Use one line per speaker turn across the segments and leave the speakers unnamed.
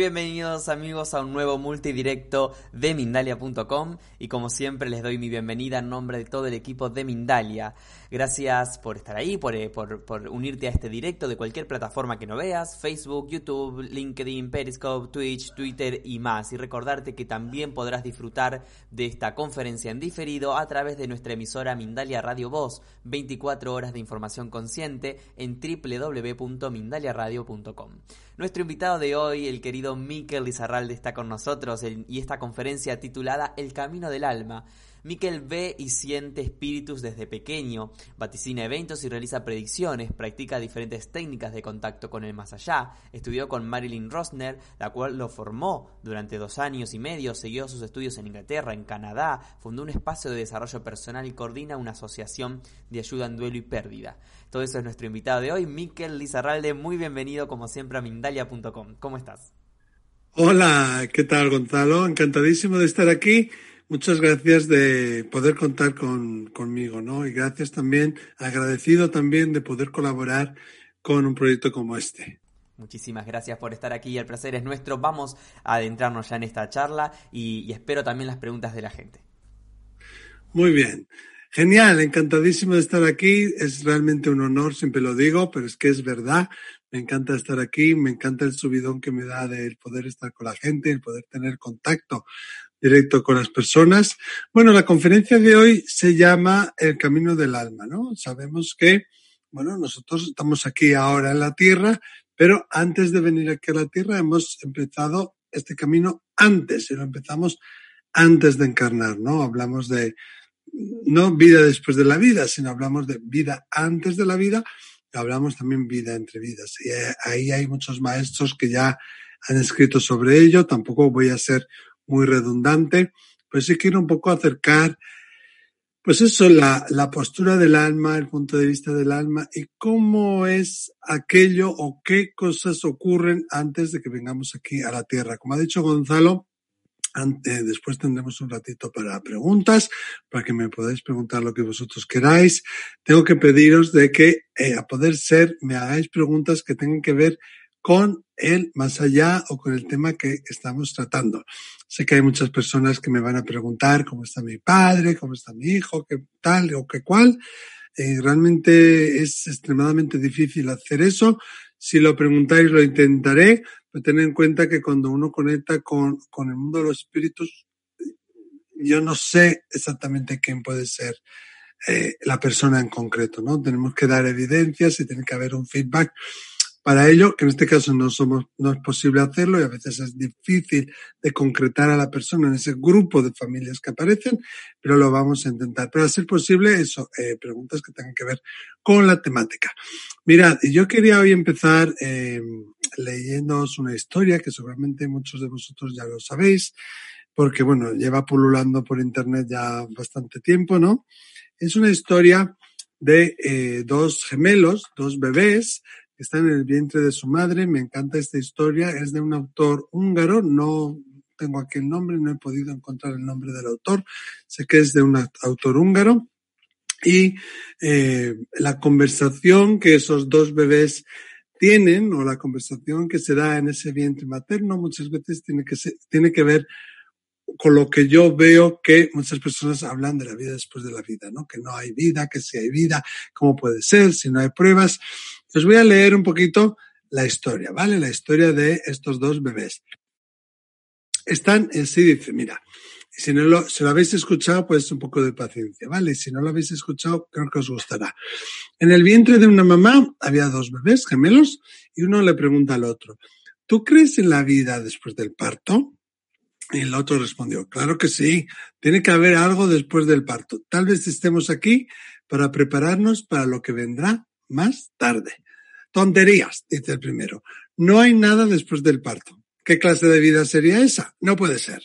bienvenidos amigos a un nuevo multidirecto de Mindalia.com y como siempre les doy mi bienvenida en nombre de todo el equipo de Mindalia. Gracias por estar ahí, eh, por, por, unirte a este directo de cualquier plataforma que no veas, Facebook, YouTube, LinkedIn, Periscope, Twitch, Twitter y más. Y recordarte que también podrás disfrutar de esta conferencia en diferido a través de nuestra emisora Mindalia Radio Voz, 24 horas de información consciente en www.mindaliaradio.com. Nuestro invitado de hoy, el querido Miquel Lizarralde, está con nosotros y esta conferencia titulada El Camino del Alma. Miquel ve y siente espíritus desde pequeño, vaticina eventos y realiza predicciones, practica diferentes técnicas de contacto con el más allá, estudió con Marilyn Rosner, la cual lo formó durante dos años y medio, siguió sus estudios en Inglaterra, en Canadá, fundó un espacio de desarrollo personal y coordina una asociación de ayuda en duelo y pérdida. Todo eso es nuestro invitado de hoy, Miquel Lizarralde. Muy bienvenido, como siempre, a Mindalia.com. ¿Cómo estás?
Hola, ¿qué tal, Gonzalo? Encantadísimo de estar aquí. Muchas gracias de poder contar con, conmigo, ¿no? Y gracias también, agradecido también de poder colaborar con un proyecto como este.
Muchísimas gracias por estar aquí, el placer es nuestro. Vamos a adentrarnos ya en esta charla y, y espero también las preguntas de la gente.
Muy bien. Genial, encantadísimo de estar aquí. Es realmente un honor, siempre lo digo, pero es que es verdad. Me encanta estar aquí, me encanta el subidón que me da de poder estar con la gente, el poder tener contacto directo con las personas. Bueno, la conferencia de hoy se llama El Camino del Alma, ¿no? Sabemos que, bueno, nosotros estamos aquí ahora en la Tierra, pero antes de venir aquí a la Tierra hemos empezado este camino antes, y lo empezamos antes de encarnar, ¿no? Hablamos de no vida después de la vida, sino hablamos de vida antes de la vida, hablamos también vida entre vidas. Y eh, ahí hay muchos maestros que ya han escrito sobre ello, tampoco voy a ser muy redundante, pues sí quiero un poco acercar, pues eso, la, la postura del alma, el punto de vista del alma y cómo es aquello o qué cosas ocurren antes de que vengamos aquí a la Tierra. Como ha dicho Gonzalo, después tendremos un ratito para preguntas, para que me podáis preguntar lo que vosotros queráis. Tengo que pediros de que, eh, a poder ser, me hagáis preguntas que tengan que ver con el más allá o con el tema que estamos tratando. Sé que hay muchas personas que me van a preguntar cómo está mi padre, cómo está mi hijo, qué tal o qué cual. Eh, realmente es extremadamente difícil hacer eso. Si lo preguntáis, lo intentaré, pero tener en cuenta que cuando uno conecta con, con el mundo de los espíritus, yo no sé exactamente quién puede ser eh, la persona en concreto, ¿no? Tenemos que dar evidencias y tiene que haber un feedback para ello, que en este caso no somos, no es posible hacerlo y a veces es difícil de concretar a la persona en ese grupo de familias que aparecen, pero lo vamos a intentar. Pero a ser posible, eso, eh, preguntas que tengan que ver con la temática. Mirad, yo quería hoy empezar eh, una historia que seguramente muchos de vosotros ya lo sabéis, porque bueno, lleva pululando por internet ya bastante tiempo, ¿no? Es una historia de eh, dos gemelos, dos bebés, está en el vientre de su madre. Me encanta esta historia. Es de un autor húngaro. No tengo aquí el nombre, no he podido encontrar el nombre del autor. Sé que es de un autor húngaro. Y eh, la conversación que esos dos bebés tienen o la conversación que se da en ese vientre materno muchas veces tiene que, tiene que ver con lo que yo veo que muchas personas hablan de la vida después de la vida, ¿no? Que no hay vida, que si hay vida, cómo puede ser, si no hay pruebas. Os voy a leer un poquito la historia, ¿vale? La historia de estos dos bebés. Están, sí dice, mira, si no lo, si lo habéis escuchado, pues un poco de paciencia, ¿vale? Si no lo habéis escuchado, creo que os gustará. En el vientre de una mamá había dos bebés gemelos y uno le pregunta al otro, ¿tú crees en la vida después del parto? Y el otro respondió, claro que sí, tiene que haber algo después del parto. Tal vez estemos aquí para prepararnos para lo que vendrá más tarde. Tonterías, dice el primero. No hay nada después del parto. ¿Qué clase de vida sería esa? No puede ser.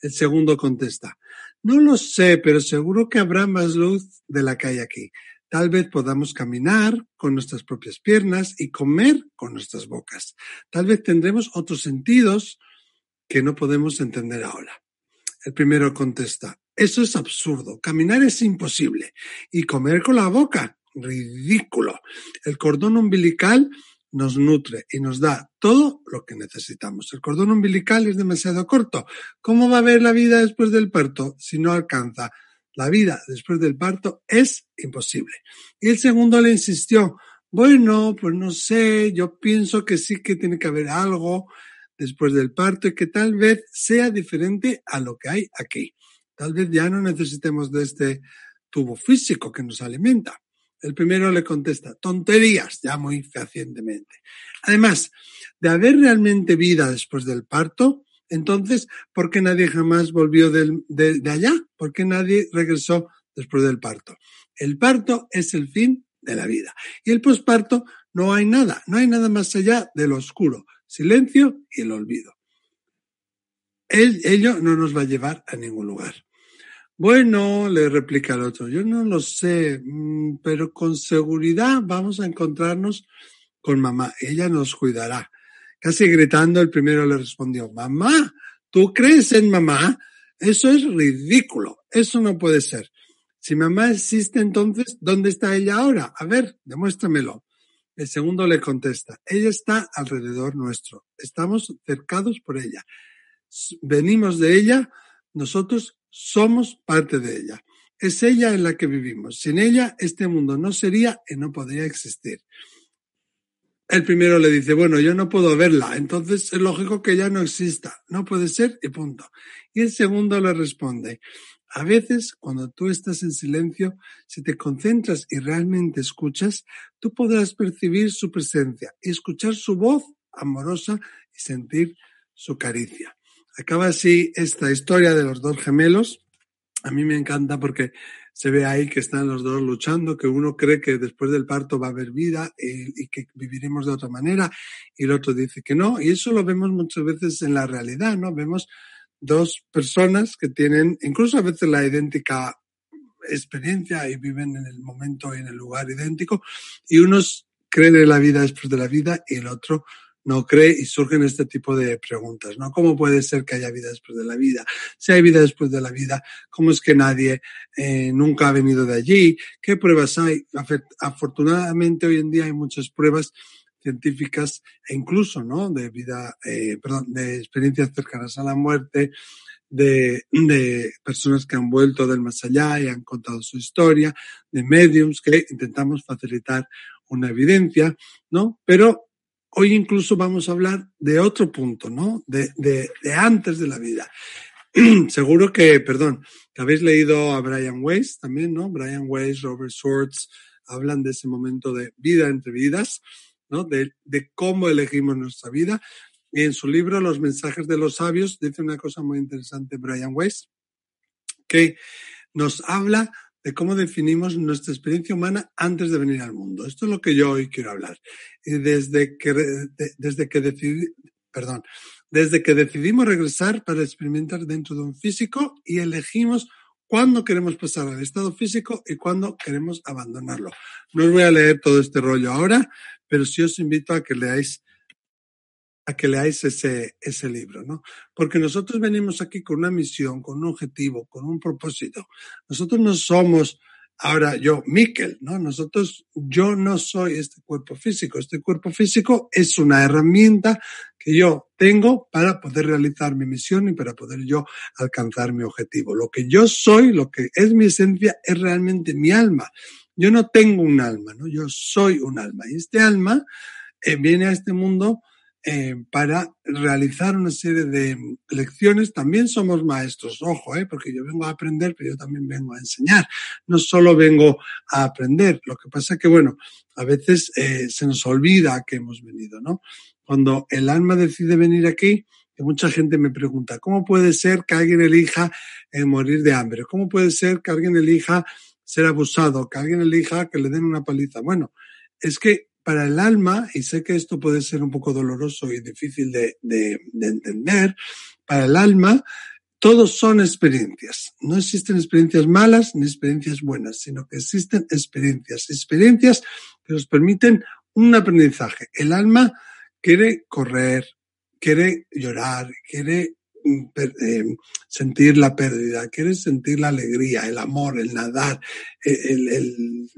El segundo contesta, no lo sé, pero seguro que habrá más luz de la que hay aquí. Tal vez podamos caminar con nuestras propias piernas y comer con nuestras bocas. Tal vez tendremos otros sentidos que no podemos entender ahora. El primero contesta, eso es absurdo, caminar es imposible y comer con la boca, ridículo. El cordón umbilical nos nutre y nos da todo lo que necesitamos. El cordón umbilical es demasiado corto. ¿Cómo va a haber la vida después del parto si no alcanza? La vida después del parto es imposible. Y el segundo le insistió, bueno, pues no sé, yo pienso que sí que tiene que haber algo después del parto y que tal vez sea diferente a lo que hay aquí. Tal vez ya no necesitemos de este tubo físico que nos alimenta. El primero le contesta, tonterías, ya muy fehacientemente. Además, de haber realmente vida después del parto, entonces, ¿por qué nadie jamás volvió de, de allá? ¿Por qué nadie regresó después del parto? El parto es el fin de la vida. Y el posparto no hay nada, no hay nada más allá del oscuro, silencio y el olvido. El, ello no nos va a llevar a ningún lugar. Bueno, le replica el otro, yo no lo sé, mm, pero con seguridad vamos a encontrarnos con mamá. Ella nos cuidará. Casi gritando, el primero le respondió, mamá, ¿tú crees en mamá? Eso es ridículo. Eso no puede ser. Si mamá existe entonces, ¿dónde está ella ahora? A ver, demuéstramelo. El segundo le contesta, ella está alrededor nuestro. Estamos cercados por ella. Venimos de ella, nosotros somos parte de ella. Es ella en la que vivimos. Sin ella, este mundo no sería y no podría existir. El primero le dice, bueno, yo no puedo verla, entonces es lógico que ella no exista. No puede ser y punto. Y el segundo le responde, a veces cuando tú estás en silencio, si te concentras y realmente escuchas, tú podrás percibir su presencia escuchar su voz amorosa y sentir su caricia. Acaba así esta historia de los dos gemelos. A mí me encanta porque se ve ahí que están los dos luchando, que uno cree que después del parto va a haber vida y, que viviremos de otra manera y el otro dice que no. Y eso lo vemos muchas veces en la realidad, ¿no? Vemos dos personas que tienen incluso a veces la idéntica experiencia y viven en el momento y en el lugar idéntico y unos creen en la vida después de la vida y el otro no cree y surgen este tipo de preguntas, ¿no? ¿Cómo puede ser que haya vida después de la vida? Si hay vida después de la vida, ¿cómo es que nadie eh, nunca ha venido de allí? ¿Qué pruebas hay? Afortunadamente hoy en día hay muchas pruebas científicas e incluso, ¿no? De vida, eh, perdón, de experiencias cercanas a la muerte, de, de, personas que han vuelto del más allá y han contado su historia, de mediums que intentamos facilitar una evidencia, ¿no? Pero Hoy incluso vamos a hablar de otro punto, ¿no? De, de, de antes de la vida. Seguro que, perdón, que habéis leído a Brian Weiss también, ¿no? Brian Weiss, Robert Swartz, hablan de ese momento de vida entre vidas, ¿no? De, de cómo elegimos nuestra vida. Y en su libro Los mensajes de los sabios dice una cosa muy interesante Brian Weiss, que nos habla de cómo definimos nuestra experiencia humana antes de venir al mundo. Esto es lo que yo hoy quiero hablar. Y desde que, desde que decidí, perdón, desde que decidimos regresar para experimentar dentro de un físico y elegimos cuándo queremos pasar al estado físico y cuándo queremos abandonarlo. No os voy a leer todo este rollo ahora, pero sí os invito a que leáis que leáis ese, ese libro, ¿no? Porque nosotros venimos aquí con una misión, con un objetivo, con un propósito. Nosotros no somos, ahora yo, Miquel, ¿no? Nosotros, yo no soy este cuerpo físico. Este cuerpo físico es una herramienta que yo tengo para poder realizar mi misión y para poder yo alcanzar mi objetivo. Lo que yo soy, lo que es mi esencia, es realmente mi alma. Yo no tengo un alma, ¿no? Yo soy un alma. Y este alma eh, viene a este mundo eh, para realizar una serie de lecciones. También somos maestros, ojo, eh, porque yo vengo a aprender, pero yo también vengo a enseñar. No solo vengo a aprender. Lo que pasa es que, bueno, a veces eh, se nos olvida que hemos venido, ¿no? Cuando el alma decide venir aquí, que mucha gente me pregunta, ¿cómo puede ser que alguien elija eh, morir de hambre? ¿Cómo puede ser que alguien elija ser abusado? Que alguien elija que le den una paliza. Bueno, es que para el alma, y sé que esto puede ser un poco doloroso y difícil de, de, de entender, para el alma todos son experiencias. No existen experiencias malas ni experiencias buenas, sino que existen experiencias, experiencias que nos permiten un aprendizaje. El alma quiere correr, quiere llorar, quiere mm, eh, sentir la pérdida, quiere sentir la alegría, el amor, el nadar, el, el,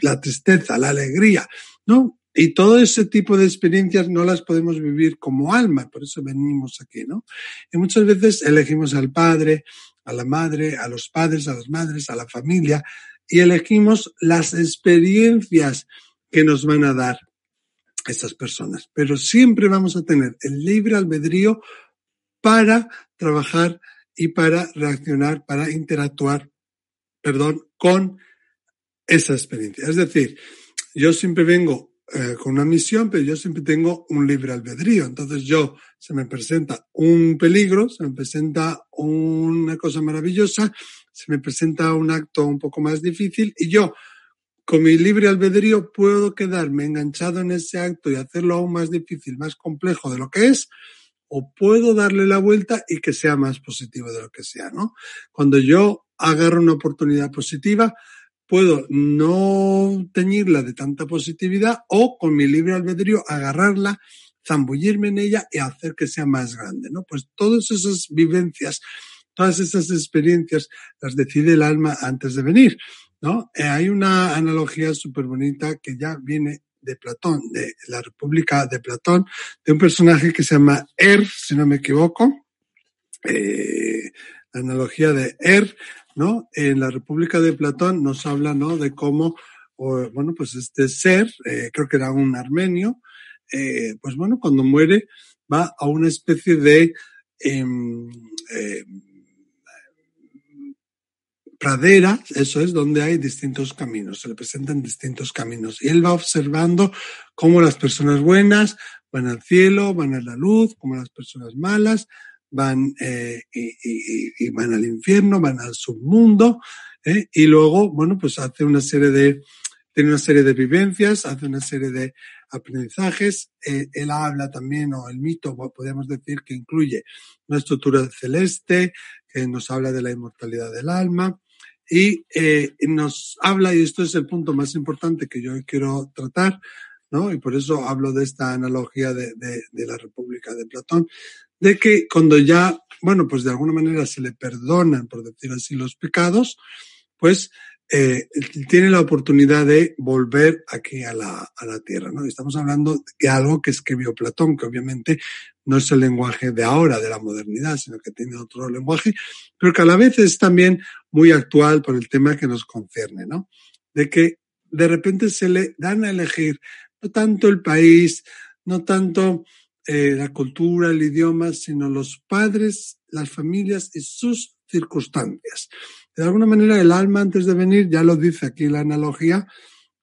la tristeza, la alegría, ¿no? Y todo ese tipo de experiencias no las podemos vivir como alma, por eso venimos aquí, ¿no? Y muchas veces elegimos al padre, a la madre, a los padres, a las madres, a la familia, y elegimos las experiencias que nos van a dar estas personas. Pero siempre vamos a tener el libre albedrío para trabajar y para reaccionar, para interactuar, perdón, con esa experiencia. Es decir, yo siempre vengo eh, con una misión, pero yo siempre tengo un libre albedrío. Entonces yo, se me presenta un peligro, se me presenta una cosa maravillosa, se me presenta un acto un poco más difícil y yo, con mi libre albedrío, puedo quedarme enganchado en ese acto y hacerlo aún más difícil, más complejo de lo que es, o puedo darle la vuelta y que sea más positivo de lo que sea, ¿no? Cuando yo agarro una oportunidad positiva, puedo no teñirla de tanta positividad o con mi libre albedrío agarrarla, zambullirme en ella y hacer que sea más grande, ¿no? Pues todas esas vivencias, todas esas experiencias las decide el alma antes de venir, ¿no? Eh, hay una analogía súper bonita que ya viene de Platón, de la República de Platón, de un personaje que se llama Er, si no me equivoco. Eh, analogía de Er ¿no? En la República de Platón nos habla, ¿no? De cómo, bueno, pues este ser, eh, creo que era un armenio, eh, pues bueno, cuando muere va a una especie de em, eh, pradera, eso es, donde hay distintos caminos, se le presentan distintos caminos. Y él va observando cómo las personas buenas van al cielo, van a la luz, cómo las personas malas van eh, y, y, van al infierno, van al submundo, ¿eh? y luego, bueno, pues hace una serie de, tiene una serie de vivencias, hace una serie de aprendizajes. Eh, él habla también, o el mito, podemos decir, que incluye una estructura celeste, que nos habla de la inmortalidad del alma, y eh, nos habla, y esto es el punto más importante que yo quiero tratar, ¿no? Y por eso hablo de esta analogía de, de, de la República de Platón, de que cuando ya, bueno, pues de alguna manera se le perdonan, por decir así, los pecados, pues eh, tiene la oportunidad de volver aquí a la, a la tierra, ¿no? Estamos hablando de algo que escribió Platón, que obviamente no es el lenguaje de ahora, de la modernidad, sino que tiene otro lenguaje, pero que a la vez es también muy actual por el tema que nos concierne, ¿no? De que de repente se le dan a elegir no tanto el país, no tanto eh, la cultura, el idioma, sino los padres, las familias y sus circunstancias. De alguna manera el alma antes de venir, ya lo dice aquí la analogía,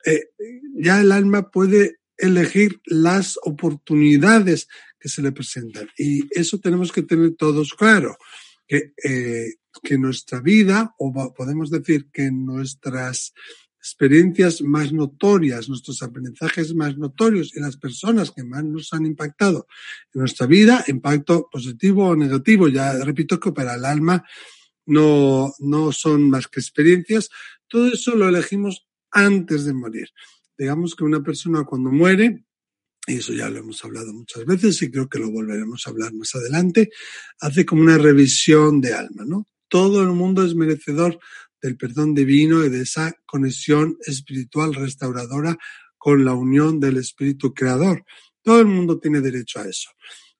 eh, ya el alma puede elegir las oportunidades que se le presentan. Y eso tenemos que tener todos claro, que, eh, que nuestra vida, o podemos decir que nuestras experiencias más notorias, nuestros aprendizajes más notorios y las personas que más nos han impactado en nuestra vida, impacto positivo o negativo. Ya repito que para el alma no, no son más que experiencias. Todo eso lo elegimos antes de morir. Digamos que una persona cuando muere, y eso ya lo hemos hablado muchas veces y creo que lo volveremos a hablar más adelante, hace como una revisión de alma, ¿no? Todo el mundo es merecedor del perdón divino y de esa conexión espiritual restauradora con la unión del Espíritu Creador. Todo el mundo tiene derecho a eso.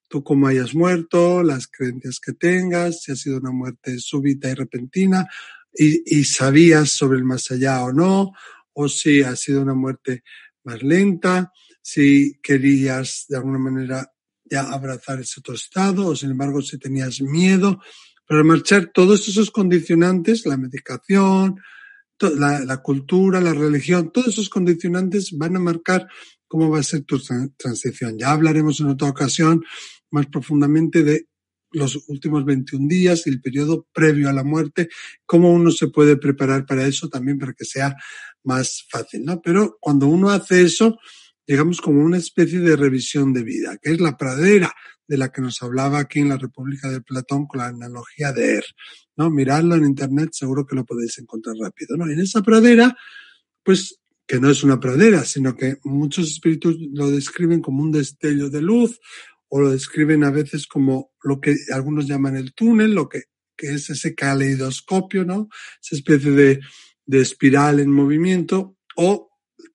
Tú como hayas muerto, las creencias que tengas, si ha sido una muerte súbita y repentina y, sabías sobre el más allá o no, o si ha sido una muerte más lenta, si querías de alguna manera ya abrazar ese otro estado, o sin embargo si tenías miedo, para marchar todos esos condicionantes, la medicación, la, la, cultura, la religión, todos esos condicionantes van a marcar cómo va a ser tu transición. Ya hablaremos en otra ocasión más profundamente de los últimos 21 días y el periodo previo a la muerte, cómo uno se puede preparar para eso también para que sea más fácil, ¿no? Pero cuando uno hace eso, digamos como una especie de revisión de vida, que es la pradera de la que nos hablaba aquí en la República de Platón con la analogía de Er. ¿no? Miradlo en internet, seguro que lo podéis encontrar rápido. ¿no? En esa pradera, pues que no es una pradera, sino que muchos espíritus lo describen como un destello de luz o lo describen a veces como lo que algunos llaman el túnel, lo que, que es ese caleidoscopio, ¿no? Esa especie de, de espiral en movimiento o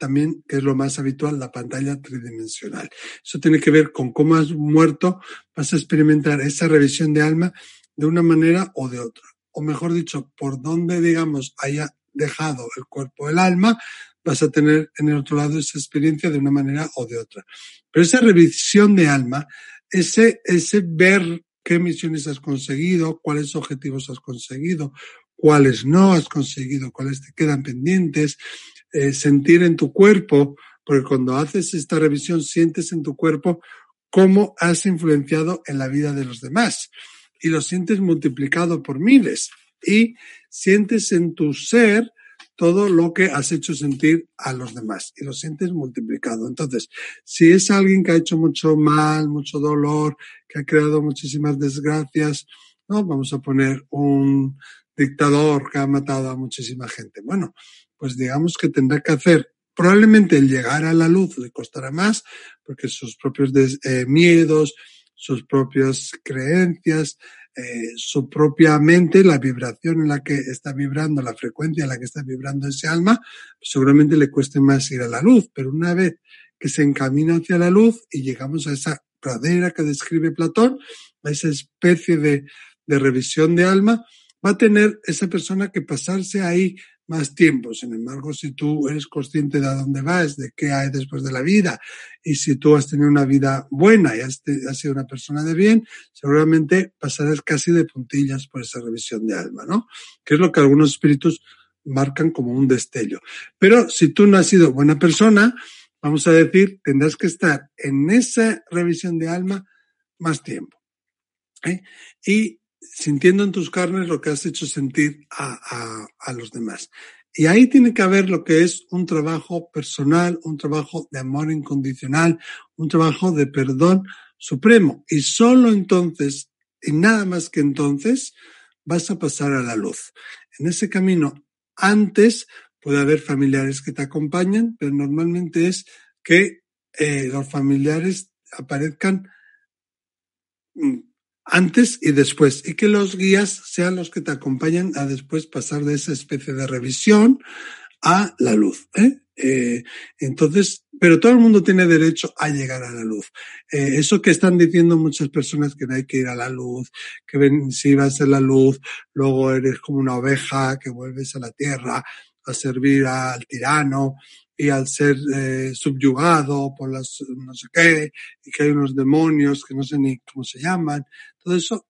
también, que es lo más habitual, la pantalla tridimensional. Eso tiene que ver con cómo has muerto, vas a experimentar esa revisión de alma de una manera o de otra. O mejor dicho, por donde, digamos, haya dejado el cuerpo el alma, vas a tener en el otro lado esa experiencia de una manera o de otra. Pero esa revisión de alma, ese, ese ver qué misiones has conseguido, cuáles objetivos has conseguido, cuáles no has conseguido, cuáles te quedan pendientes, eh, sentir en tu cuerpo, porque cuando haces esta revisión sientes en tu cuerpo cómo has influenciado en la vida de los demás y lo sientes multiplicado por miles y sientes en tu ser todo lo que has hecho sentir a los demás y lo sientes multiplicado. Entonces, si es alguien que ha hecho mucho mal, mucho dolor, que ha creado muchísimas desgracias, ¿no? Vamos a poner un dictador que ha matado a muchísima gente. Bueno, pues digamos que tendrá que hacer probablemente el llegar a la luz le costará más porque sus propios eh, miedos, sus propias creencias, eh, su propia mente, la vibración en la que está vibrando, la frecuencia en la que está vibrando ese alma, seguramente le cueste más ir a la luz, pero una vez que se encamina hacia la luz y llegamos a esa pradera que describe Platón, a esa especie de, de revisión de alma, va a tener esa persona que pasarse ahí más tiempo. Sin embargo, si tú eres consciente de a dónde vas, de qué hay después de la vida, y si tú has tenido una vida buena y has, sido una persona de bien, seguramente pasarás casi de puntillas por esa revisión de alma, ¿no? Que es lo que algunos espíritus marcan como un destello. Pero si tú no has sido buena persona, vamos a decir, tendrás que estar en esa revisión de alma más tiempo. ¿eh? Y sintiendo en tus carnes lo que has hecho sentir a, a, los demás. Y ahí tiene que haber lo que es un trabajo personal, un trabajo de amor incondicional, un trabajo de perdón supremo. Y solo entonces, y nada más que entonces, vas a pasar a la luz. En ese camino, antes puede haber familiares que te acompañan, pero normalmente es que eh, los familiares aparezcan mm, antes y después, y que los guías sean los que te acompañan a después pasar de esa especie de revisión a la luz. ¿eh? Eh, entonces, pero todo el mundo tiene derecho a llegar a la luz. Eh, eso que están diciendo muchas personas que no hay que ir a la luz, que si vas a la luz, luego eres como una oveja que vuelves a la tierra a servir al tirano, y al ser eh, subyugado por las no sé qué, y que hay unos demonios que no sé ni cómo se llaman, todo eso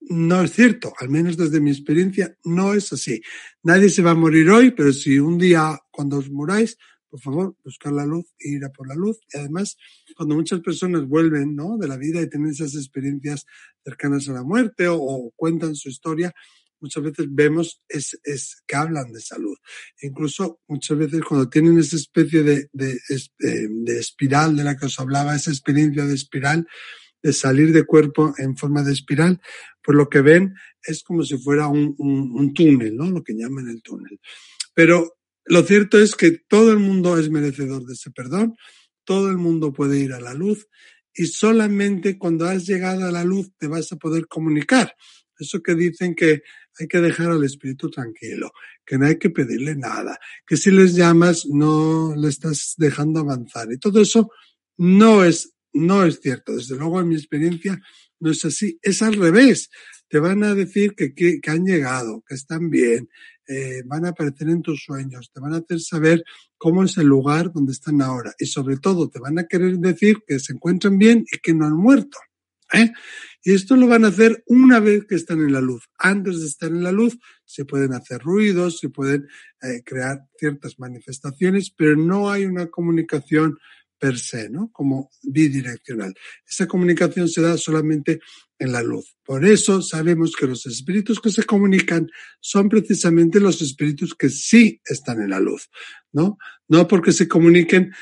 no es cierto, al menos desde mi experiencia no es así. Nadie se va a morir hoy, pero si un día cuando os moráis, por favor, buscar la luz e ir a por la luz. Y además, cuando muchas personas vuelven ¿no? de la vida y tienen esas experiencias cercanas a la muerte o cuentan su historia, muchas veces vemos es, es que hablan de salud. Incluso muchas veces cuando tienen esa especie de, de, espiral de la que os hablaba, esa experiencia de espiral, de salir de cuerpo en forma de espiral, pues lo que ven es como si fuera un, un, un túnel, ¿no? Lo que llaman el túnel. Pero lo cierto es que todo el mundo es merecedor de ese perdón, todo el mundo puede ir a la luz y solamente cuando has llegado a la luz te vas a poder comunicar. Eso que dicen que hay que dejar al espíritu tranquilo, que no hay que pedirle nada, que si les llamas no le estás dejando avanzar. Y todo eso no es, no es cierto. Desde luego, en mi experiencia, no es así. Es al revés. Te van a decir que, que, han llegado, que están bien, eh, van a aparecer en tus sueños, te van a hacer saber cómo es el lugar donde están ahora y sobre todo te van a querer decir que se encuentran bien y que no han muerto. ¿eh? Y esto lo van a hacer una vez que están en la luz. Antes de estar en la luz se pueden hacer ruidos, se pueden eh, crear ciertas manifestaciones, pero no hay una comunicación per se, ¿no? Como bidireccional. Esa comunicación se da solamente en la luz. Por eso sabemos que los espíritus que se comunican son precisamente los espíritus que sí están en la luz, ¿no? No porque se comuniquen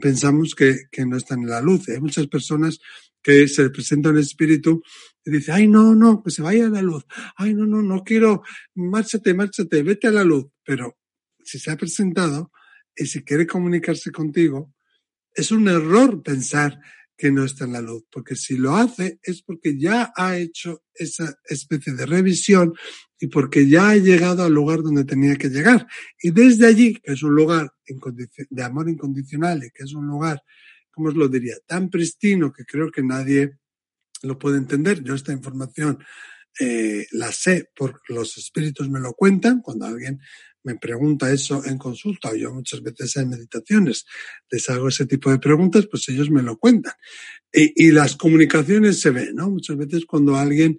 pensamos que, que no están en la luz. Hay muchas personas que se presenta un espíritu y dice, ay, no, no, que se vaya a la luz. Ay, no, no, no quiero, márchate, márchate, vete a la luz. Pero si se ha presentado y si quiere comunicarse contigo, es un error pensar que no está en la luz, porque si lo hace es porque ya ha hecho esa especie de revisión y porque ya ha llegado al lugar donde tenía que llegar. Y desde allí, que es un lugar de amor incondicional y que es un lugar, ¿cómo os lo diría?, tan pristino que creo que nadie lo puede entender. Yo esta información eh, la sé porque los espíritus me lo cuentan cuando alguien me pregunta eso en consulta o yo muchas veces en meditaciones les hago ese tipo de preguntas, pues ellos me lo cuentan. Y, y las comunicaciones se ven, ¿no? Muchas veces cuando alguien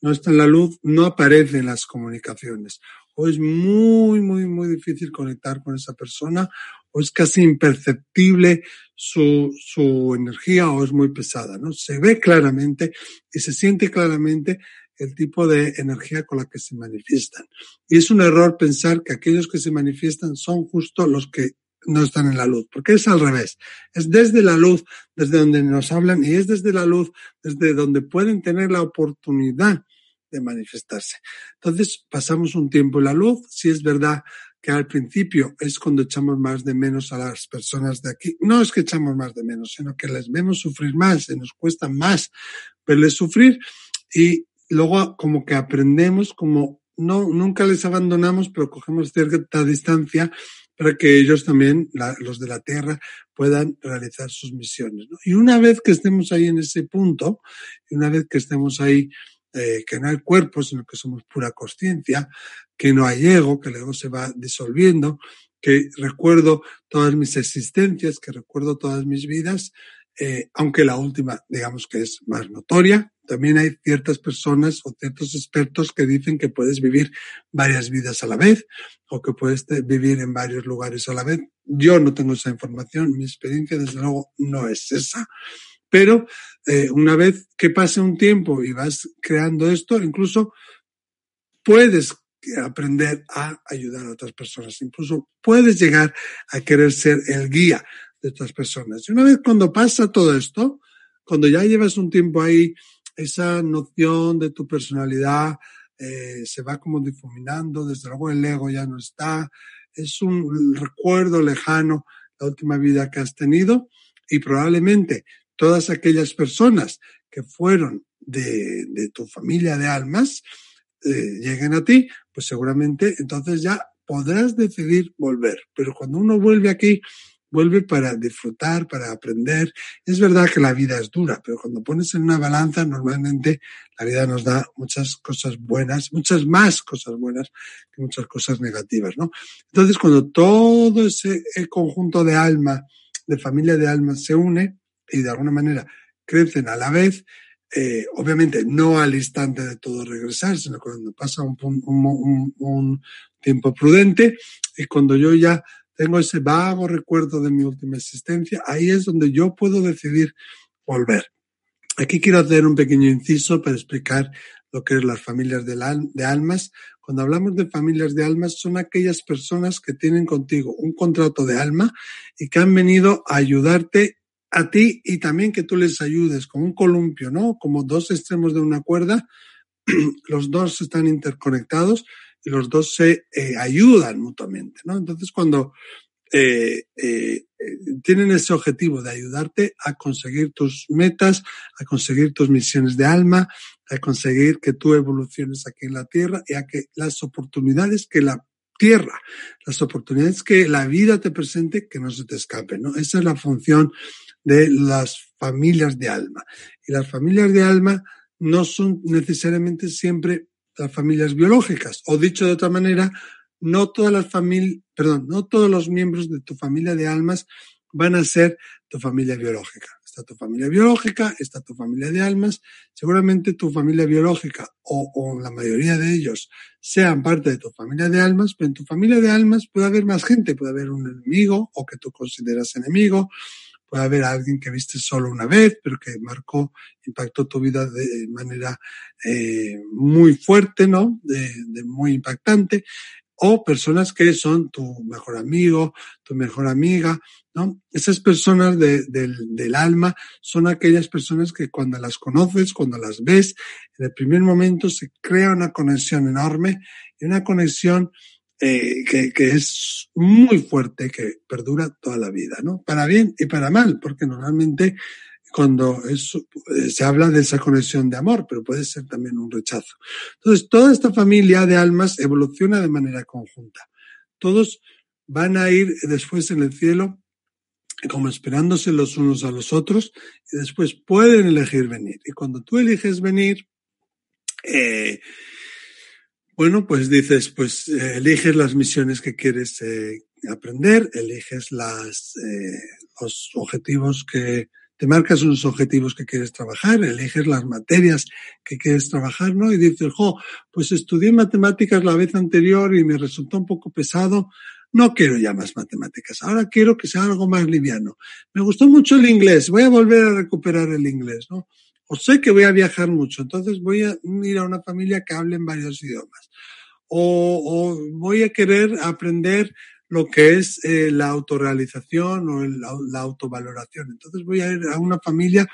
no está en la luz, no aparecen las comunicaciones. O es muy, muy, muy difícil conectar con esa persona, o es casi imperceptible su, su energía, o es muy pesada, ¿no? Se ve claramente y se siente claramente el tipo de energía con la que se manifiestan. Y es un error pensar que aquellos que se manifiestan son justo los que no están en la luz, porque es al revés. Es desde la luz, desde donde nos hablan, y es desde la luz, desde donde pueden tener la oportunidad de manifestarse. Entonces, pasamos un tiempo en la luz, si es verdad que al principio es cuando echamos más de menos a las personas de aquí. No es que echamos más de menos, sino que les vemos sufrir más y nos cuesta más verles sufrir y luego como que aprendemos, como no, nunca les abandonamos, pero cogemos cierta distancia para que ellos también, los de la Tierra, puedan realizar sus misiones. Y una vez que estemos ahí en ese punto, y una vez que estemos ahí, que no hay cuerpo, sino que somos pura conciencia, que no hay ego, que el ego se va disolviendo, que recuerdo todas mis existencias, que recuerdo todas mis vidas, eh, aunque la última, digamos que es más notoria. También hay ciertas personas o ciertos expertos que dicen que puedes vivir varias vidas a la vez o que puedes vivir en varios lugares a la vez. Yo no tengo esa información, mi experiencia desde luego no es esa. Pero eh, una vez que pase un tiempo y vas creando esto, incluso puedes aprender a ayudar a otras personas. Incluso puedes llegar a querer ser el guía de estas personas. Y una vez cuando pasa todo esto, cuando ya llevas un tiempo ahí, esa noción de tu personalidad eh, se va como difuminando, desde luego el ego ya no está, es un recuerdo lejano la última vida que has tenido y probablemente todas aquellas personas que fueron de, de tu familia de almas eh, lleguen a ti, pues seguramente entonces ya podrás decidir volver. Pero cuando uno vuelve aquí, vuelve para disfrutar, para aprender. Es verdad que la vida es dura, pero cuando pones en una balanza, normalmente la vida nos da muchas cosas buenas, muchas más cosas buenas que muchas cosas negativas, ¿no? Entonces, cuando todo ese conjunto de alma, de familia de almas se une y de alguna manera crecen a la vez, eh, obviamente no al instante de todo regresar, sino cuando pasa un, un, un tiempo prudente y cuando yo ya tengo ese vago recuerdo de mi última existencia, ahí es donde yo puedo decidir volver. Aquí quiero hacer un pequeño inciso para explicar lo que es las familias de, almas. Cuando hablamos de familias de almas, son aquellas personas que tienen contigo un contrato de alma y que han venido a ayudarte a ti y también que tú les ayudes, como un columpio, ¿no? Como dos extremos de una cuerda, los dos están interconectados y los dos se eh, ayudan mutuamente, ¿no? Entonces, cuando eh, eh, tienen ese objetivo de ayudarte a conseguir tus metas, a conseguir tus misiones de alma, a conseguir que tú evoluciones aquí en la Tierra y a que las oportunidades que la Tierra, las oportunidades que la vida te presente, que no se te escapen, ¿no? Esa es la función de las familias de alma. Y las familias de alma no son necesariamente siempre las familias biológicas. O dicho de otra manera, no todas las familias, perdón, no todos los miembros de tu familia de almas van a ser tu familia biológica. Está tu familia biológica, está tu familia de almas. Seguramente tu familia biológica o, o, la mayoría de ellos sean parte de tu familia de almas, pero en tu familia de almas puede haber más gente, puede haber un enemigo o que tú consideras enemigo, puede haber alguien que viste solo una vez, pero que marcó, impactó tu vida de manera eh, muy fuerte, ¿no? De, de, muy impactante. O personas que son tu mejor amigo, tu mejor amiga, ¿no? Esas personas de, del, del alma son aquellas personas que cuando las conoces, cuando las ves, en el primer momento se crea una conexión enorme y una conexión eh, que, es muy fuerte, que perdura toda la vida, ¿no? Para bien y para mal, porque normalmente cuando se habla de esa conexión de amor, pero puede ser también un rechazo. Entonces, toda esta familia de almas evoluciona de manera conjunta. Todos van a ir después en el cielo como esperándose los unos a los otros y después pueden elegir venir. Y cuando tú eliges venir, eh, bueno, pues dices, pues eh, eliges las misiones que quieres eh, aprender, eliges las, eh, los objetivos que, te marcas unos objetivos que quieres trabajar, eliges las materias que quieres trabajar, ¿no? Y dices, jo, pues estudié matemáticas la vez anterior y me resultó un poco pesado, no quiero ya más matemáticas, ahora quiero que sea algo más liviano. Me gustó mucho el inglés, voy a volver a recuperar el inglés, ¿no? O sé que voy a viajar mucho, entonces voy a ir a una familia que hable en varios idiomas. O, o voy a querer aprender lo que es eh, la autorrealización o la autovaloración. Entonces voy a ir a una familia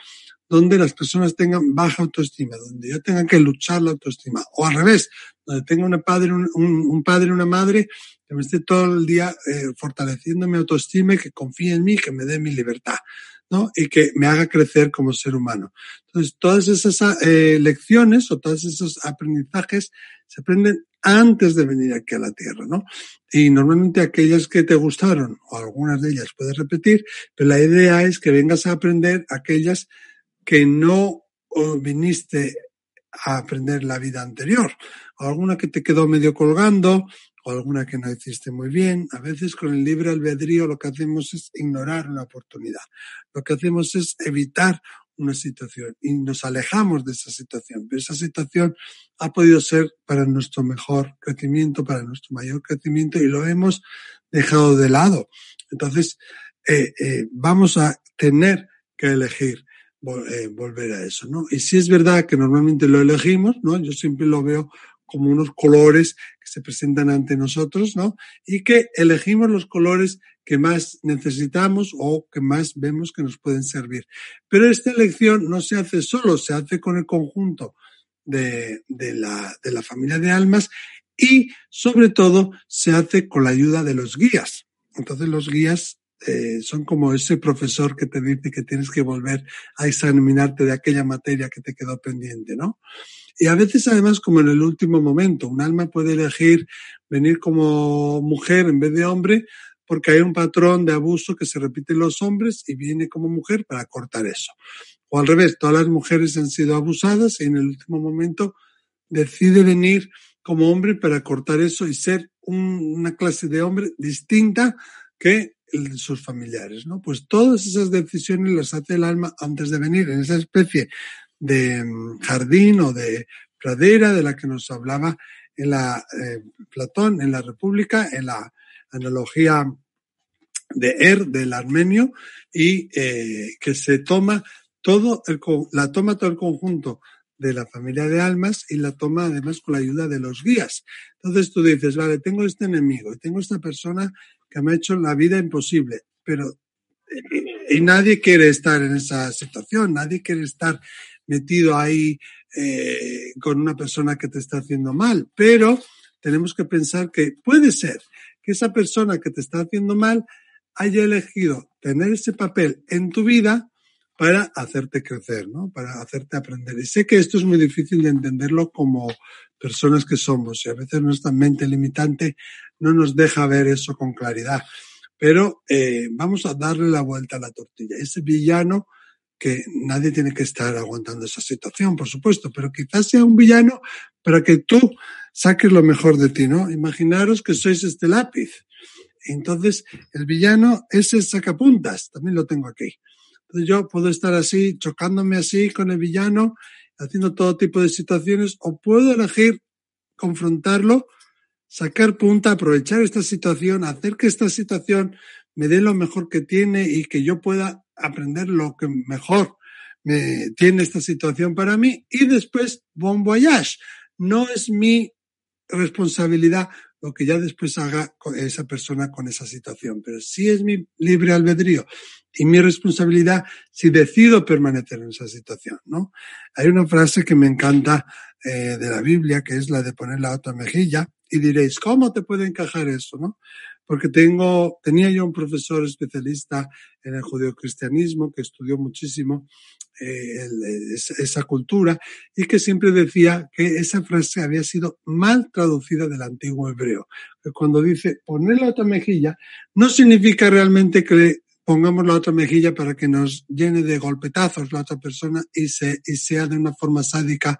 donde las personas tengan baja autoestima, donde yo tenga que luchar la autoestima. O al revés, donde tenga una padre, un, un padre, una madre que me esté todo el día eh, fortaleciendo mi autoestima y que confíe en mí, que me dé mi libertad, ¿no? Y que me haga crecer como ser humano. Entonces, todas esas eh, lecciones o todos esos aprendizajes se aprenden antes de venir aquí a la Tierra, ¿no? Y normalmente aquellas que te gustaron, o algunas de ellas puedes repetir, pero la idea es que vengas a aprender aquellas que no viniste a aprender la vida anterior, o alguna que te quedó medio colgando, o alguna que no hiciste muy bien. A veces con el libre albedrío lo que hacemos es ignorar una oportunidad. Lo que hacemos es evitar una situación y nos alejamos de esa situación. Pero esa situación ha podido ser para nuestro mejor crecimiento, para nuestro mayor crecimiento y lo hemos dejado de lado. Entonces, eh, eh, vamos a tener que elegir eh, volver a eso, ¿no? Y si es verdad que normalmente lo elegimos, ¿no? Yo siempre lo veo como unos colores se presentan ante nosotros, ¿no? Y que elegimos los colores que más necesitamos o que más vemos que nos pueden servir. Pero esta elección no se hace solo, se hace con el conjunto de, de, la, de la familia de almas y sobre todo se hace con la ayuda de los guías. Entonces los guías eh, son como ese profesor que te dice que tienes que volver a examinarte de aquella materia que te quedó pendiente, ¿no? Y a veces, además, como en el último momento, un alma puede elegir venir como mujer en vez de hombre porque hay un patrón de abuso que se repite en los hombres y viene como mujer para cortar eso. O al revés, todas las mujeres han sido abusadas y en el último momento decide venir como hombre para cortar eso y ser una clase de hombre distinta que sus familiares, ¿no? Pues todas esas decisiones las hace el alma antes de venir en esa especie de mm, jardín o de pradera de la que nos hablaba en la eh, Platón, en la República, en la analogía de Er, del armenio, y eh, que se toma todo el, la toma todo el conjunto de la familia de almas y la toma además con la ayuda de los guías. Entonces tú dices, vale, tengo este enemigo y tengo esta persona que me ha hecho la vida imposible, pero y nadie quiere estar en esa situación, nadie quiere estar metido ahí eh, con una persona que te está haciendo mal, pero tenemos que pensar que puede ser que esa persona que te está haciendo mal haya elegido tener ese papel en tu vida para hacerte crecer, ¿no? Para hacerte aprender. Y sé que esto es muy difícil de entenderlo como personas que somos y a veces nuestra mente limitante no nos deja ver eso con claridad. Pero eh, vamos a darle la vuelta a la tortilla. Ese villano que nadie tiene que estar aguantando esa situación, por supuesto, pero quizás sea un villano para que tú saques lo mejor de ti, ¿no? Imaginaros que sois este lápiz. Entonces, el villano es el sacapuntas, también lo tengo aquí. Entonces yo puedo estar así, chocándome así con el villano, haciendo todo tipo de situaciones, o puedo elegir confrontarlo, sacar punta, aprovechar esta situación, hacer que esta situación me dé lo mejor que tiene y que yo pueda aprender lo que mejor me tiene esta situación para mí y después bon voyage. No es mi responsabilidad lo que ya después haga esa persona con esa situación, pero sí es mi libre albedrío y mi responsabilidad si decido permanecer en esa situación, ¿no? Hay una frase que me encanta eh, de la Biblia que es la de poner la otra mejilla y diréis, ¿cómo te puede encajar eso, no? Porque tengo, tenía yo un profesor especialista en el judeocristianismo que estudió muchísimo eh, esa cultura y que siempre decía que esa frase había sido mal traducida del antiguo hebreo. Cuando dice poner la otra mejilla, no significa realmente que pongamos la otra mejilla para que nos llene de golpetazos la otra persona y sea de una forma sádica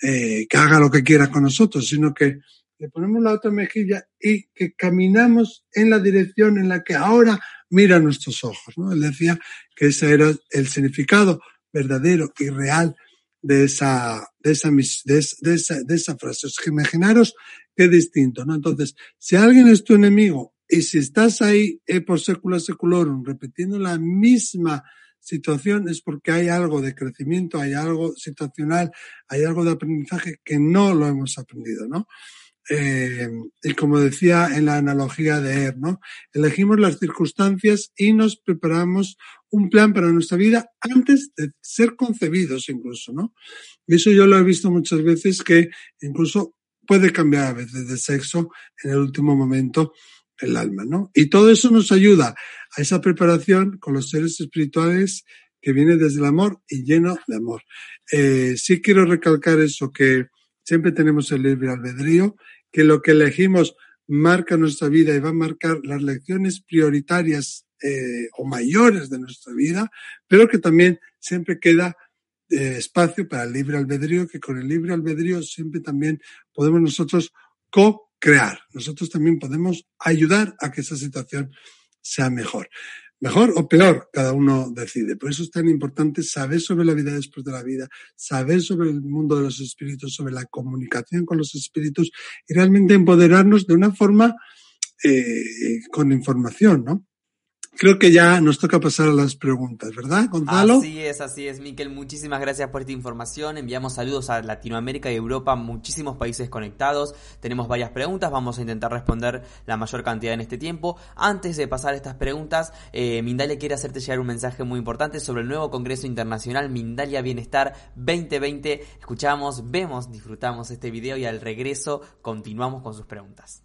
eh, que haga lo que quiera con nosotros, sino que le ponemos la otra mejilla y que caminamos en la dirección en la que ahora mira nuestros ojos. ¿no? Él decía que ese era el significado verdadero y real de esa, de esa, de esa, de esa frase. que imaginaros qué distinto, ¿no? Entonces, si alguien es tu enemigo y si estás ahí eh, por secula seculorum repitiendo la misma situación es porque hay algo de crecimiento, hay algo situacional, hay algo de aprendizaje que no lo hemos aprendido, ¿no? Eh, y como decía en la analogía de Er, ¿no? Elegimos las circunstancias y nos preparamos un plan para nuestra vida antes de ser concebidos incluso, ¿no? Y eso yo lo he visto muchas veces que incluso puede cambiar a veces de sexo en el último momento el alma, ¿no? Y todo eso nos ayuda a esa preparación con los seres espirituales que viene desde el amor y lleno de amor. Eh, sí quiero recalcar eso, que siempre tenemos el libre albedrío que lo que elegimos marca nuestra vida y va a marcar las lecciones prioritarias eh, o mayores de nuestra vida, pero que también siempre queda eh, espacio para el libre albedrío, que con el libre albedrío siempre también podemos nosotros co-crear. Nosotros también podemos ayudar a que esa situación sea mejor. Mejor o peor, cada uno decide. Por eso es tan importante saber sobre la vida después de la vida, saber sobre el mundo de los espíritus, sobre la comunicación con los espíritus y realmente empoderarnos de una forma eh, con información, ¿no? Creo que ya nos toca pasar a las preguntas, ¿verdad, Gonzalo?
Así es, así es, Miquel. Muchísimas gracias por esta información. Enviamos saludos a Latinoamérica y Europa, muchísimos países conectados. Tenemos varias preguntas, vamos a intentar responder la mayor cantidad en este tiempo. Antes de pasar a estas preguntas, eh, Mindalia quiere hacerte llegar un mensaje muy importante sobre el nuevo Congreso Internacional Mindalia Bienestar 2020. Escuchamos, vemos, disfrutamos este video y al regreso continuamos con sus preguntas.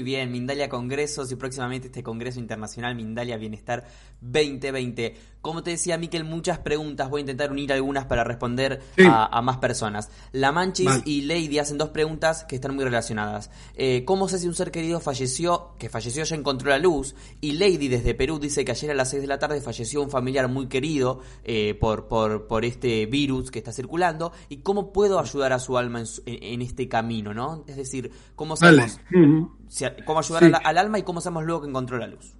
Muy bien, Mindalia Congresos y próximamente este Congreso Internacional Mindalia Bienestar 2020. Como te decía, Miquel, muchas preguntas. Voy a intentar unir algunas para responder a, más personas. La Manchis y Lady hacen dos preguntas que están muy relacionadas. Eh, ¿Cómo sé si un ser querido falleció, que falleció ya encontró la luz? Y Lady desde Perú dice que ayer a las 6 de la tarde falleció un familiar muy querido eh, por, por, por, este virus que está circulando. ¿Y cómo puedo ayudar a su alma en, este camino? ¿no? Es decir, ¿cómo sabemos, cómo ayudar al alma y cómo sabemos luego que encontró la luz?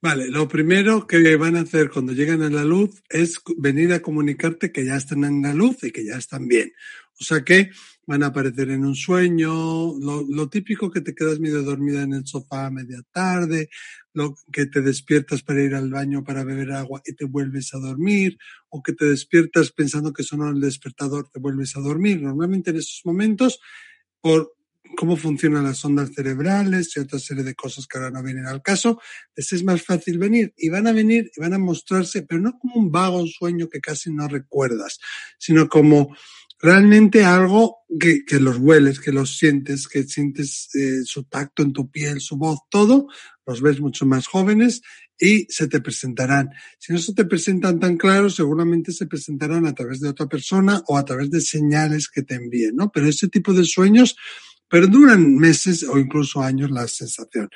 Vale, lo primero que van a hacer cuando llegan a la luz es venir a comunicarte que ya están en la luz y que ya están bien. O sea que van a aparecer en un sueño, lo, típico que te quedas medio dormida en el sofá a media tarde, lo que te despiertas para ir al baño para beber agua y te vuelves a dormir, o que te despiertas pensando que sonó el despertador, te vuelves a dormir. Normalmente en esos momentos, por cómo funcionan las ondas cerebrales y otra serie de cosas que ahora no vienen al caso, les es más fácil venir. Y van a venir y van a mostrarse, pero no como un vago sueño que casi no recuerdas, sino como realmente algo que, que los hueles, que los sientes, que sientes eh, su tacto en tu piel, su voz, todo, los ves mucho más jóvenes y se te presentarán. Si no se te presentan tan claros, seguramente se presentarán a través de otra persona o a través de señales que te envíen, ¿no? Pero ese tipo de sueños perduran meses o incluso años la sensación.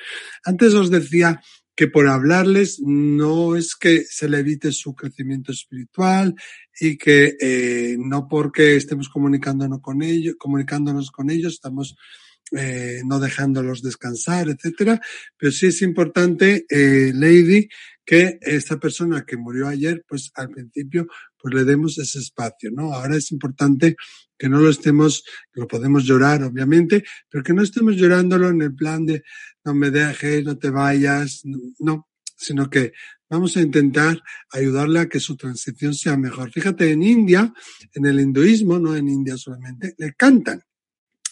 Antes os decía que por hablarles no es que se le evite su crecimiento espiritual y que eh, no porque estemos comunicándonos con ellos, comunicándonos con ellos estamos eh, no dejándolos descansar, etcétera. Pero sí es importante, eh, Lady, que esta persona que murió ayer, pues al principio, pues le demos ese espacio, ¿no? Ahora es importante que no lo estemos, lo podemos llorar, obviamente, pero que no estemos llorándolo en el plan de no me dejes, no te vayas, no, sino que vamos a intentar ayudarle a que su transición sea mejor. Fíjate, en India, en el hinduismo, no en India solamente, le cantan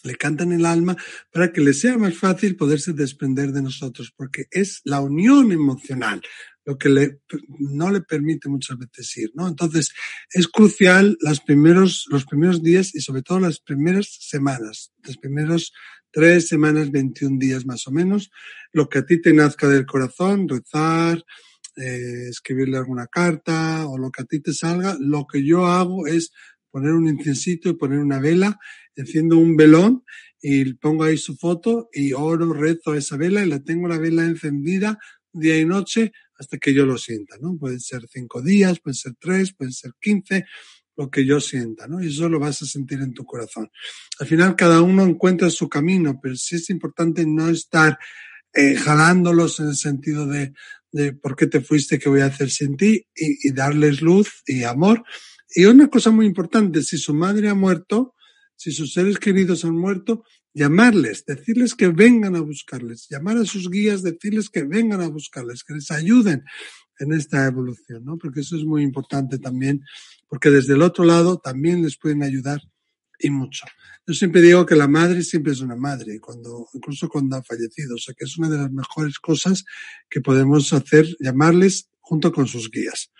le cantan el alma para que le sea más fácil poderse desprender de nosotros, porque es la unión emocional lo que le, no le permite muchas veces ir, ¿no? Entonces, es crucial los primeros, los primeros días y sobre todo las primeras semanas, las primeros tres semanas, 21 días más o menos, lo que a ti te nazca del corazón, rezar, eh, escribirle alguna carta o lo que a ti te salga, lo que yo hago es poner un incensito y poner una vela, enciendo un velón y pongo ahí su foto y oro, rezo a esa vela y la tengo la vela encendida día y noche hasta que yo lo sienta, ¿no? Pueden ser cinco días, pueden ser tres, pueden ser quince, lo que yo sienta, ¿no? Y eso lo vas a sentir en tu corazón. Al final cada uno encuentra su camino, pero sí es importante no estar eh, jalándolos en el sentido de, de por qué te fuiste, qué voy a hacer sin ti, y, y darles luz y amor, y una cosa muy importante, si su madre ha muerto, si sus seres queridos han muerto, llamarles, decirles que vengan a buscarles, llamar a sus guías, decirles que vengan a buscarles, que les ayuden en esta evolución, ¿no? Porque eso es muy importante también, porque desde el otro lado también les pueden ayudar y mucho. Yo siempre digo que la madre siempre es una madre, cuando, incluso cuando ha fallecido, o sea que es una de las mejores cosas que podemos hacer, llamarles junto con sus guías.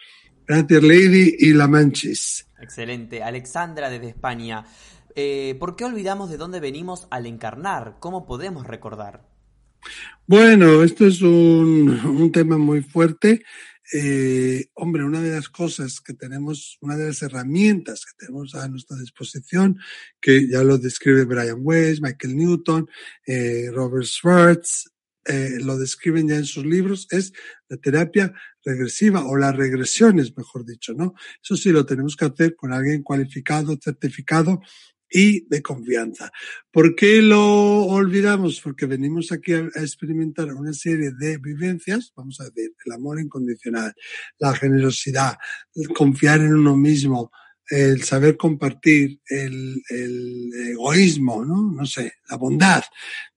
Gracias, Lady y La Manchis.
Excelente. Alexandra desde España. Eh, ¿Por qué olvidamos de dónde venimos al encarnar? ¿Cómo podemos recordar?
Bueno, esto es un, un tema muy fuerte. Eh, hombre, una de las cosas que tenemos, una de las herramientas que tenemos a nuestra disposición, que ya lo describe Brian Weiss, Michael Newton, eh, Robert Schwartz, eh, lo describen ya en sus libros, es la terapia regresiva o las regresiones, mejor dicho, ¿no? Eso sí lo tenemos que hacer con alguien cualificado, certificado y de confianza. ¿Por qué lo olvidamos? Porque venimos aquí a, experimentar una serie de vivencias, vamos a decir, el amor incondicional, la generosidad, confiar en uno mismo, el saber compartir, el, el, egoísmo, ¿no? No sé, la bondad.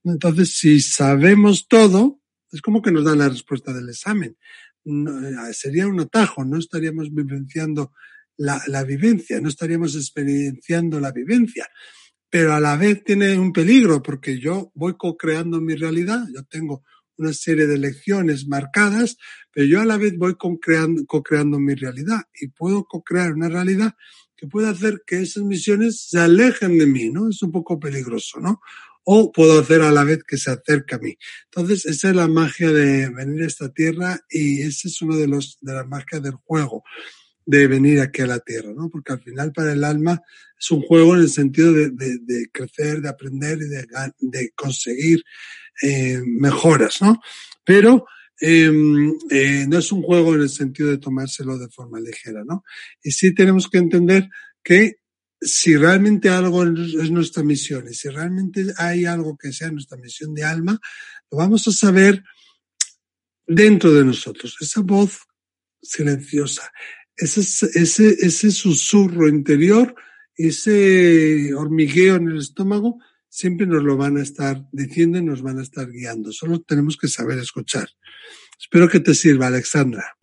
Entonces, si sabemos todo, es como que nos dan la respuesta del examen. Eh, sería un atajo, no estaríamos vivenciando la, la vivencia, no estaríamos experienciando la vivencia. Pero a la vez tiene un peligro porque yo voy co-creando mi realidad, yo tengo una serie de lecciones marcadas, pero yo a la vez voy co-creando, co-creando mi realidad y puedo co-crear una realidad que puede hacer que esas misiones se alejen de mí, ¿no? Es un poco peligroso, ¿no? O puedo hacer a la vez que se acerque a mí. Entonces, esa es la magia de venir a esta tierra y ese es uno de los, de las magias del juego, de venir aquí a la tierra, ¿no? Porque al final para el alma es un juego en el sentido de, de, de crecer, de aprender y de, de conseguir eh, mejoras, ¿no? Pero eh, eh, no es un juego en el sentido de tomárselo de forma ligera, ¿no? Y sí tenemos que entender que si realmente algo es nuestra misión y si realmente hay algo que sea nuestra misión de alma, lo vamos a saber dentro de nosotros. Esa voz silenciosa, ese, ese, ese susurro interior, ese hormigueo en el estómago, siempre nos lo van a estar diciendo y nos van a estar guiando. Solo tenemos que saber escuchar. Espero que te sirva, Alexandra.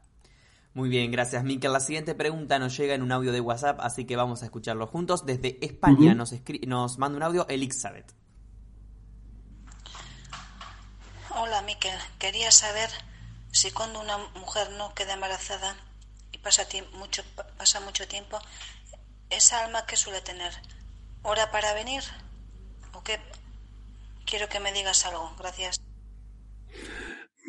Muy bien, gracias, Mikel. La siguiente pregunta nos llega en un audio de WhatsApp, así que vamos a escucharlo juntos. Desde España uh -huh. nos, nos manda un audio Elizabeth.
Hola, Mikel. Quería saber si cuando una mujer no queda embarazada y pasa, mucho, pasa mucho tiempo, esa alma que suele tener, ¿hora para venir? ¿O qué? Quiero que me digas algo. Gracias.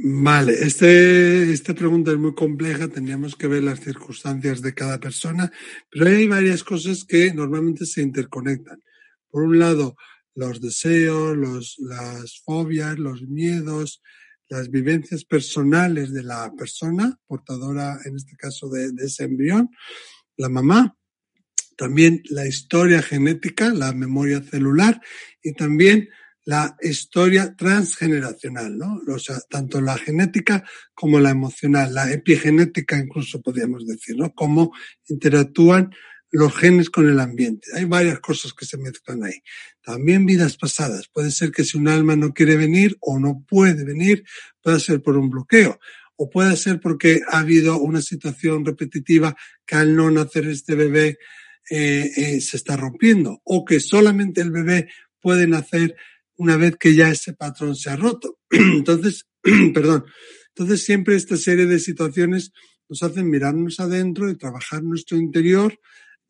Vale, este, esta pregunta es muy compleja, tendríamos que ver las circunstancias de cada persona, pero hay varias cosas que normalmente se interconectan. Por un lado, los deseos, los, las fobias, los miedos, las vivencias personales de la persona, portadora en este caso de, de ese embrión, la mamá, también la historia genética, la memoria celular y también la historia transgeneracional, ¿no? O sea, tanto la genética como la emocional, la epigenética incluso podríamos decir, ¿no? Cómo interactúan los genes con el ambiente. Hay varias cosas que se mezclan ahí. También vidas pasadas. Puede ser que si un alma no quiere venir o no puede venir, puede ser por un bloqueo. O puede ser porque ha habido una situación repetitiva que al no nacer este bebé eh, eh, se está rompiendo. O que solamente el bebé puede nacer una vez que ya ese patrón se ha roto. Entonces, perdón. Entonces siempre esta serie de situaciones nos hacen mirarnos adentro y trabajar nuestro interior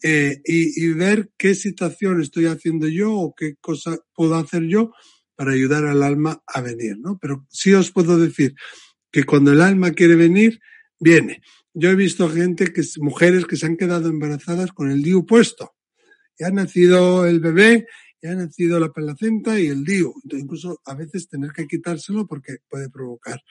eh, y, y, ver qué situación estoy haciendo yo o qué cosa puedo hacer yo para ayudar al alma a venir, ¿no? Pero sí os puedo decir que cuando el alma quiere venir, viene. Yo he visto gente que, mujeres que se han quedado embarazadas con el DIU puesto. Y ha nacido el bebé, y ha nacido la placenta y el DIU. incluso a veces tener que quitárselo porque puede provocar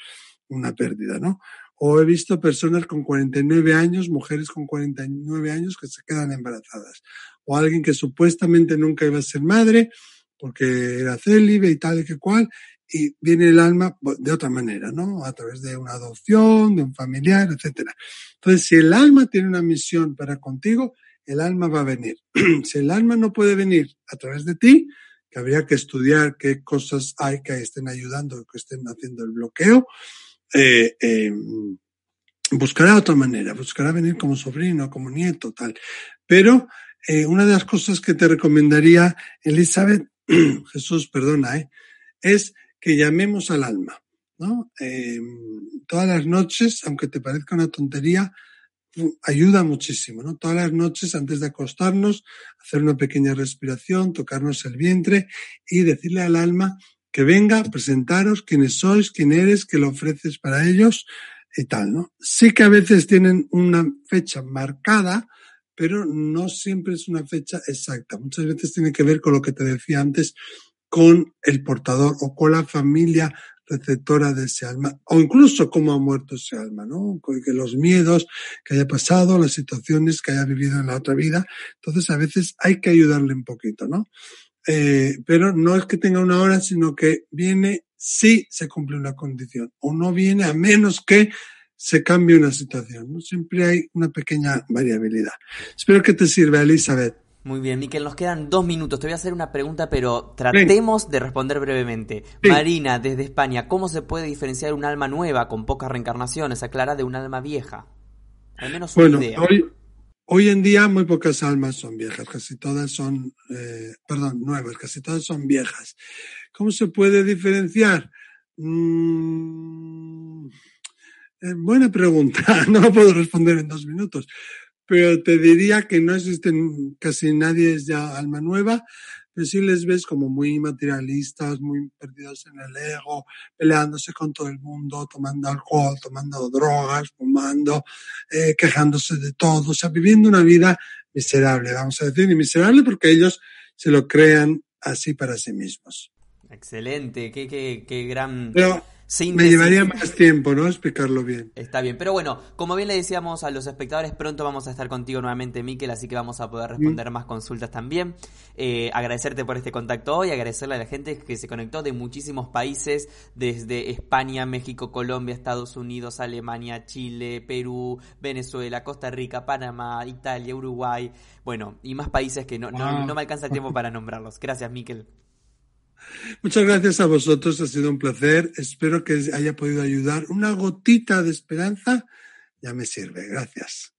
una pérdida, ¿no? O he visto personas con 49 años, mujeres con 49 años que se quedan embarazadas. O alguien que supuestamente nunca iba a ser madre porque era célibe y tal y que cual, y viene el alma de otra manera, ¿no? A través de una adopción, de un familiar, etcétera. Entonces, si el alma tiene una misión para contigo, el alma va a venir. si el alma no puede venir a través de ti, que habría que estudiar qué cosas hay que estén ayudando, que estén haciendo el bloqueo, eh, eh, buscará otra manera, buscará venir como sobrino, como nieto, tal. Pero eh, una de las cosas que te recomendaría, Elizabeth, Jesús, perdona, eh, es que llamemos al alma. ¿no? Eh, todas las noches, aunque te parezca una tontería, ayuda muchísimo, ¿no? Todas las noches antes de acostarnos, hacer una pequeña respiración, tocarnos el vientre y decirle al alma que venga, presentaros quiénes sois, quién eres, qué lo ofreces para ellos y tal, ¿no? Sí que a veces tienen una fecha marcada, pero no siempre es una fecha exacta. Muchas veces tiene que ver con lo que te decía antes, con el portador o con la familia receptora de ese alma, o incluso cómo ha muerto ese alma, ¿no? Que los miedos que haya pasado, las situaciones que haya vivido en la otra vida. Entonces, a veces hay que ayudarle un poquito, ¿no? Eh, pero no es que tenga una hora, sino que viene si se cumple una condición, o no viene a menos que se cambie una situación. ¿no? Siempre hay una pequeña variabilidad. Espero que te sirva, Elizabeth.
Muy bien, Miquel, nos quedan dos minutos. Te voy a hacer una pregunta, pero tratemos de responder brevemente. Marina, desde España, ¿cómo se puede diferenciar un alma nueva con pocas reencarnaciones, aclara, de un alma vieja? Al menos una
bueno, idea. Hoy, Hoy en día muy pocas almas son viejas, casi todas son, eh, perdón, nuevas, casi todas son viejas. ¿Cómo se puede diferenciar? Mm, eh, buena pregunta, no puedo responder en dos minutos, pero te diría que no existen, casi nadie es ya alma nueva, pero sí les ves como muy materialistas, muy perdidos en el ego, peleándose con todo el mundo, tomando alcohol, tomando drogas, fumando, eh, quejándose de todo, o sea, viviendo una vida miserable, vamos a decir, y miserable porque ellos se lo crean así para sí mismos.
Excelente, qué, qué, qué gran...
Me llevaría más tiempo, ¿no? Explicarlo bien.
Está bien, pero bueno, como bien le decíamos a los espectadores, pronto vamos a estar contigo nuevamente, Miquel, así que vamos a poder responder más consultas también. Eh, agradecerte por este contacto hoy, agradecerle a la gente que se conectó de muchísimos países, desde España, México, Colombia, Estados Unidos, Alemania, Chile, Perú, Venezuela, Costa Rica, Panamá, Italia, Uruguay, bueno, y más países que no, no, no me alcanza el tiempo para nombrarlos. Gracias, Miquel.
Muchas gracias a vosotros, ha sido un placer. Espero que haya podido ayudar. Una gotita de esperanza ya me sirve. Gracias.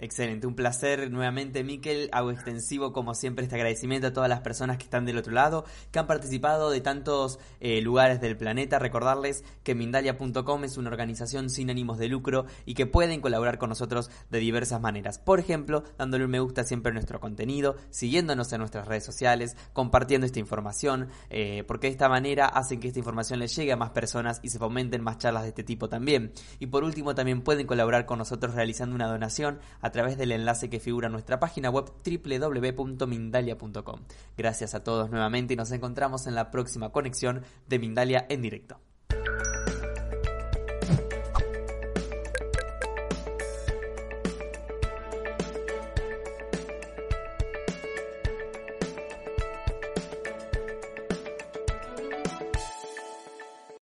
Excelente, un placer nuevamente, Miquel. Hago extensivo, como siempre, este agradecimiento a todas las personas que están del otro lado, que han participado de tantos eh, lugares del planeta. Recordarles que Mindalia.com es una organización sin ánimos de lucro y que pueden colaborar con nosotros de diversas maneras. Por ejemplo, dándole un me gusta siempre a nuestro contenido, siguiéndonos en nuestras redes sociales, compartiendo esta información, eh, porque de esta manera hacen que esta información les llegue a más personas y se fomenten más charlas de este tipo también. Y por último, también pueden colaborar con nosotros realizando una donación a través del enlace que figura en nuestra página web www.mindalia.com. Gracias a todos nuevamente y nos encontramos en la próxima conexión de Mindalia en directo.